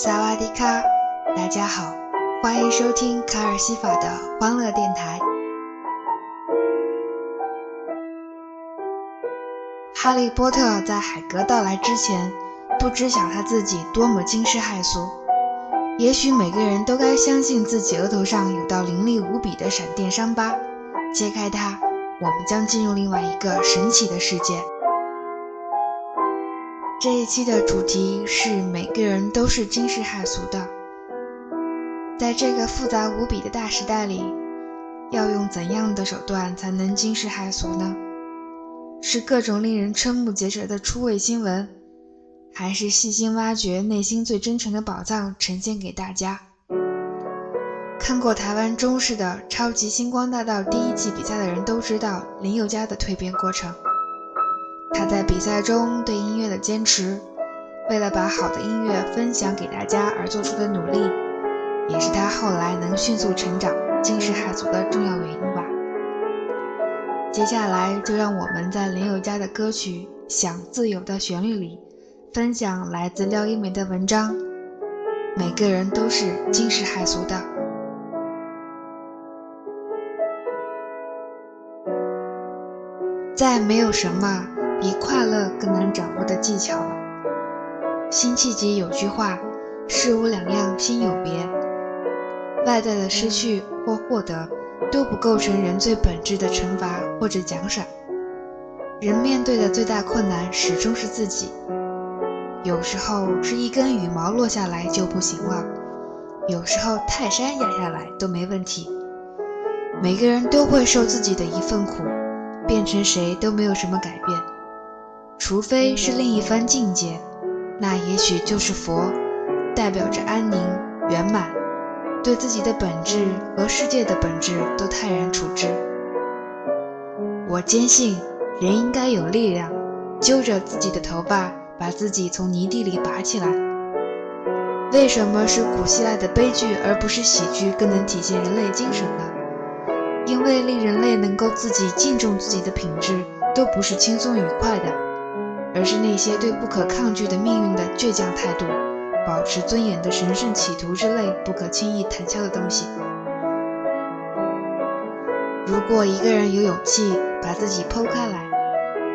萨瓦迪卡，大家好，欢迎收听卡尔西法的欢乐电台。哈利波特在海格到来之前，不知晓他自己多么惊世骇俗。也许每个人都该相信自己额头上有道凌厉无比的闪电伤疤，揭开它，我们将进入另外一个神奇的世界。这一期的主题是每个人都是惊世骇俗的，在这个复杂无比的大时代里，要用怎样的手段才能惊世骇俗呢？是各种令人瞠目结舌的出位新闻，还是细心挖掘内心最真诚的宝藏呈现给大家？看过台湾中视的《超级星光大道》第一季比赛的人都知道林宥嘉的蜕变过程。他在比赛中对音乐的坚持，为了把好的音乐分享给大家而做出的努力，也是他后来能迅速成长、惊世骇俗的重要原因吧。接下来就让我们在林宥嘉的歌曲《想自由》的旋律里，分享来自廖一梅的文章：每个人都是惊世骇俗的，再没有什么。比快乐更难掌握的技巧了。辛弃疾有句话：“事无两样心有别。”外在的失去或获得都不构成人最本质的惩罚或者奖赏。人面对的最大困难始终是自己。有时候是一根羽毛落下来就不行了，有时候泰山压下来都没问题。每个人都会受自己的一份苦，变成谁都没有什么改变。除非是另一番境界，那也许就是佛，代表着安宁圆满，对自己的本质和世界的本质都泰然处之。我坚信，人应该有力量，揪着自己的头发，把自己从泥地里拔起来。为什么是古希腊的悲剧而不是喜剧更能体现人类精神呢？因为令人类能够自己敬重自己的品质，都不是轻松愉快的。而是那些对不可抗拒的命运的倔强态度，保持尊严的神圣企图之类不可轻易谈笑的东西。如果一个人有勇气把自己剖开来，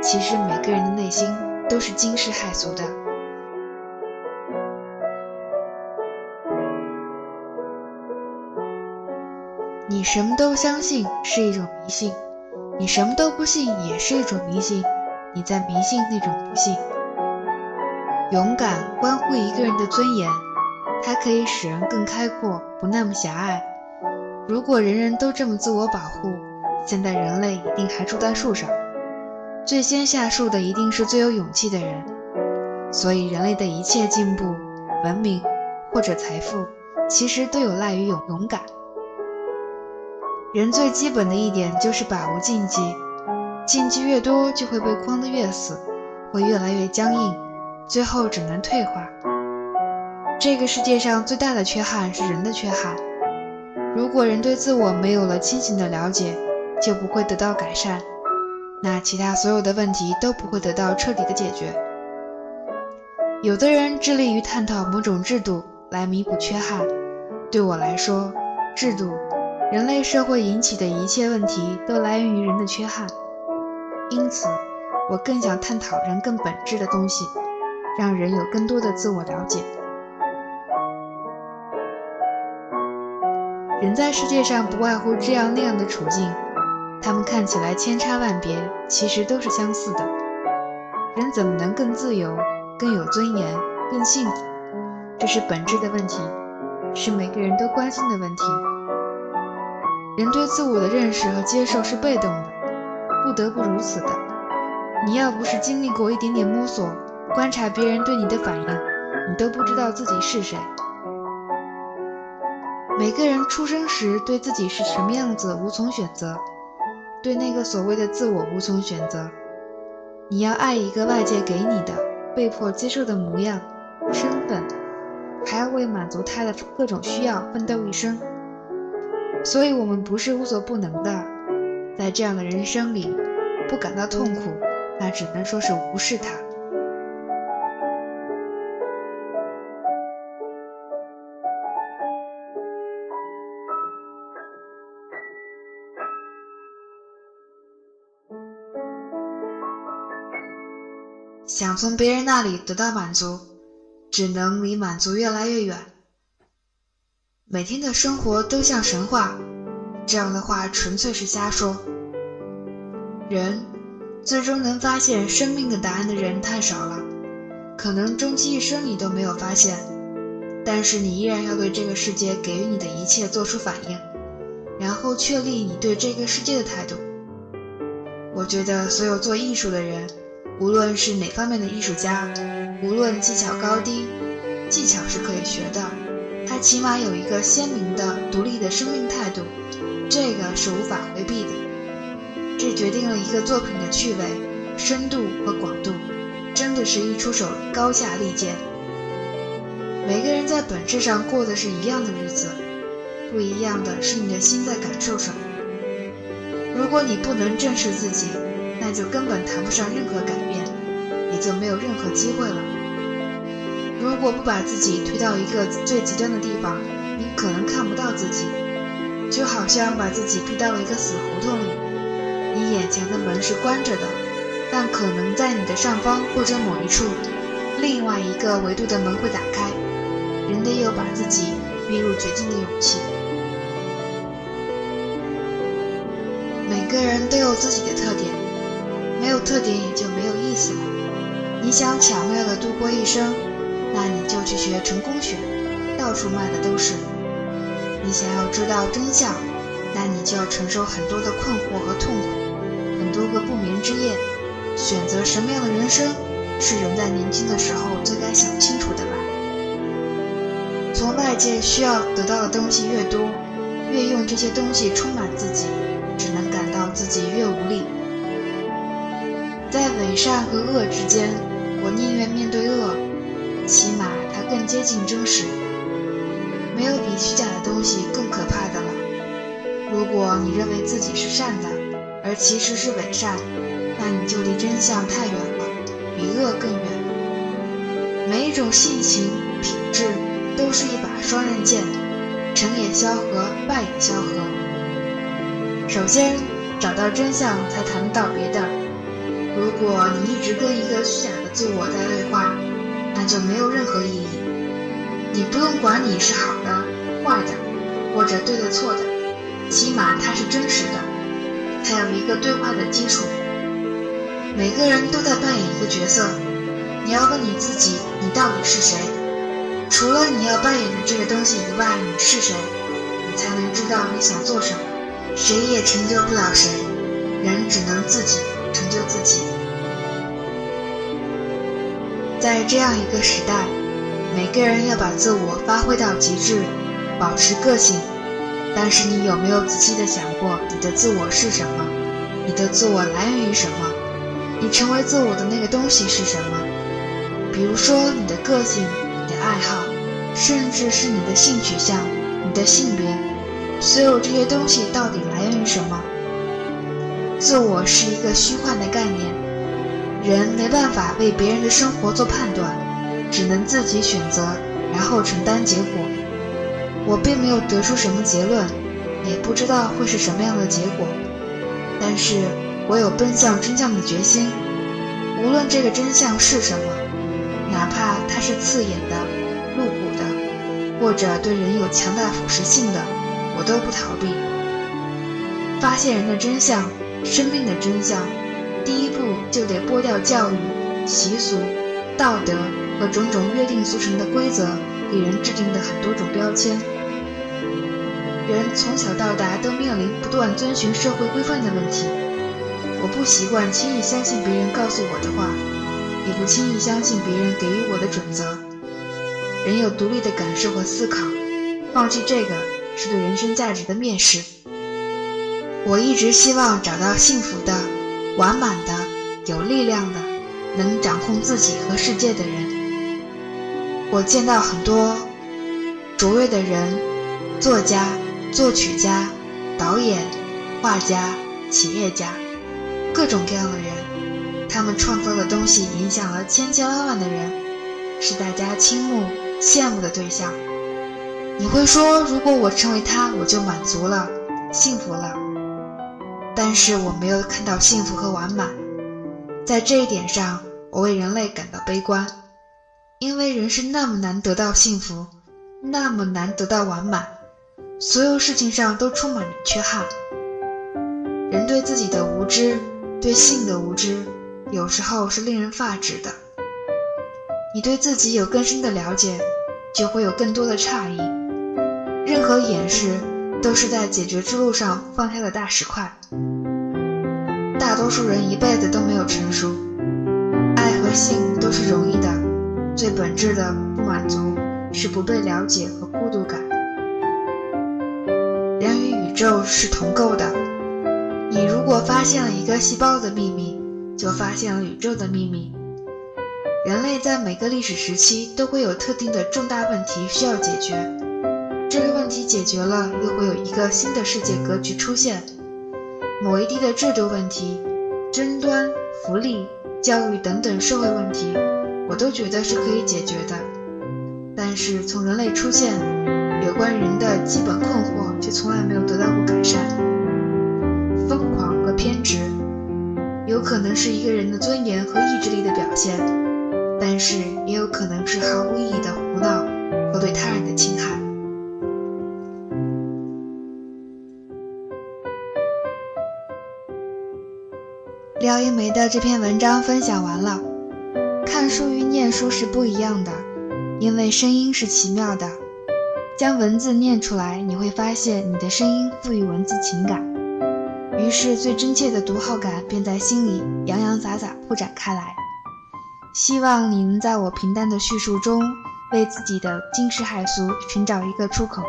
其实每个人的内心都是惊世骇俗的。你什么都相信是一种迷信，你什么都不信也是一种迷信。你在迷信那种不幸。勇敢关乎一个人的尊严，它可以使人更开阔，不那么狭隘。如果人人都这么自我保护，现在人类一定还住在树上。最先下树的一定是最有勇气的人。所以，人类的一切进步、文明或者财富，其实都有赖于勇勇敢。人最基本的一点就是把握禁忌。禁忌越多，就会被框得越死，会越来越僵硬，最后只能退化。这个世界上最大的缺憾是人的缺憾。如果人对自我没有了清醒的了解，就不会得到改善，那其他所有的问题都不会得到彻底的解决。有的人致力于探讨某种制度来弥补缺憾，对我来说，制度、人类社会引起的一切问题都来源于人的缺憾。因此，我更想探讨人更本质的东西，让人有更多的自我了解。人在世界上不外乎这样那样的处境，他们看起来千差万别，其实都是相似的。人怎么能更自由、更有尊严、更幸福？这是本质的问题，是每个人都关心的问题。人对自我的认识和接受是被动的。不得不如此的。你要不是经历过一点点摸索，观察别人对你的反应，你都不知道自己是谁。每个人出生时对自己是什么样子无从选择，对那个所谓的自我无从选择。你要爱一个外界给你的、被迫接受的模样、身份，还要为满足他的各种需要奋斗一生。所以，我们不是无所不能的。在这样的人生里不感到痛苦那只能说是无视他。想从别人那里得到满足只能离满足越来越远。每天的生活都像神话这样的话纯粹是瞎说。人最终能发现生命的答案的人太少了，可能终其一生你都没有发现，但是你依然要对这个世界给予你的一切做出反应，然后确立你对这个世界的态度。我觉得所有做艺术的人，无论是哪方面的艺术家，无论技巧高低，技巧是可以学的。他起码有一个鲜明的、独立的生命态度，这个是无法回避的。这决定了一个作品的趣味、深度和广度，真的是一出手高下立见。每个人在本质上过的是一样的日子，不一样的是你的心在感受什么。如果你不能正视自己，那就根本谈不上任何改变，也就没有任何机会了。如果不把自己推到一个最极端的地方，你可能看不到自己，就好像把自己逼到了一个死胡同里。你眼前的门是关着的，但可能在你的上方或者某一处，另外一个维度的门会打开。人得有把自己逼入绝境的勇气。每个人都有自己的特点，没有特点也就没有意思了。你想巧妙的度过一生。那你就去学成功学，到处卖的都是。你想要知道真相，那你就要承受很多的困惑和痛苦，很多个不眠之夜。选择什么样的人生，是人在年轻的时候最该想清楚的吧。从外界需要得到的东西越多，越用这些东西充满自己，只能感到自己越无力。在伪善和恶之间，我宁愿面对恶。起码它更接近真实，没有比虚假东西更可怕的了。如果你认为自己是善的，而其实是伪善，那你就离真相太远了，比恶更远。每一种性情品质都是一把双刃剑，成也萧何，败也萧何。首先找到真相，才谈得到别的。如果你一直跟一个虚假的自我在对话，那就没有任何意义。你不用管你是好的、坏的，或者对的、错的，起码它是真实的，它有一个对话的基础。每个人都在扮演一个角色，你要问你自己：你到底是谁？除了你要扮演的这个东西以外，你是谁？你才能知道你想做什么。谁也成就不了谁，人只能自己成就自己。在这样一个时代，每个人要把自我发挥到极致，保持个性。但是你有没有仔细的想过，你的自我是什么？你的自我来源于什么？你成为自我的那个东西是什么？比如说你的个性、你的爱好，甚至是你的性取向、你的性别，所有这些东西到底来源于什么？自我是一个虚幻的概念。人没办法为别人的生活做判断，只能自己选择，然后承担结果。我并没有得出什么结论，也不知道会是什么样的结果，但是我有奔向真相的决心。无论这个真相是什么，哪怕它是刺眼的、露骨的，或者对人有强大腐蚀性的，我都不逃避。发现人的真相，生命的真相。第一步就得剥掉教育、习俗、道德和种种约定俗成的规则给人制定的很多种标签。人从小到大都面临不断遵循社会规范的问题。我不习惯轻易相信别人告诉我的话，也不轻易相信别人给予我的准则。人有独立的感受和思考，放弃这个是对人生价值的蔑视。我一直希望找到幸福的。完满的、有力量的、能掌控自己和世界的人。我见到很多卓越的人，作家、作曲家、导演、画家、企业家，各种各样的人。他们创造的东西影响了千千万万的人，是大家倾慕、羡慕的对象。你会说，如果我成为他，我就满足了，幸福了。但是我没有看到幸福和完满，在这一点上，我为人类感到悲观，因为人是那么难得到幸福，那么难得到完满，所有事情上都充满着缺憾。人对自己的无知，对性的无知，有时候是令人发指的。你对自己有更深的了解，就会有更多的诧异。任何掩饰，都是在解决之路上放下的大石块。大多数人一辈子都没有成熟。爱和性都是容易的，最本质的不满足是不被了解和孤独感。人与宇宙是同构的，你如果发现了一个细胞的秘密，就发现了宇宙的秘密。人类在每个历史时期都会有特定的重大问题需要解决，这个问题解决了，又会有一个新的世界格局出现。某一地的制度问题、争端、福利。教育等等社会问题，我都觉得是可以解决的。但是从人类出现，有关人的基本困惑却从来没有得到过改善。疯狂和偏执，有可能是一个人的尊严和意志力的表现，但是也有可能是毫无意义的胡闹和对他人的侵害。廖一梅的这篇文章分享完了。看书与念书是不一样的，因为声音是奇妙的。将文字念出来，你会发现你的声音赋予文字情感，于是最真切的读后感便在心里洋洋洒洒铺展开来。希望你能在我平淡的叙述中，为自己的惊世骇俗寻找一个出口。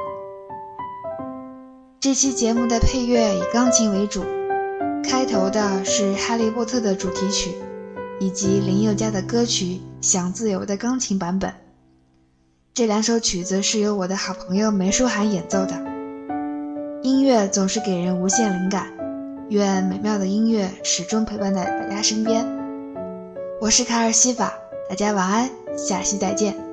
这期节目的配乐以钢琴为主。开头的是《哈利波特》的主题曲，以及林宥嘉的歌曲《想自由》的钢琴版本。这两首曲子是由我的好朋友梅舒涵演奏的。音乐总是给人无限灵感，愿美妙的音乐始终陪伴在大家身边。我是卡尔西法，大家晚安，下期再见。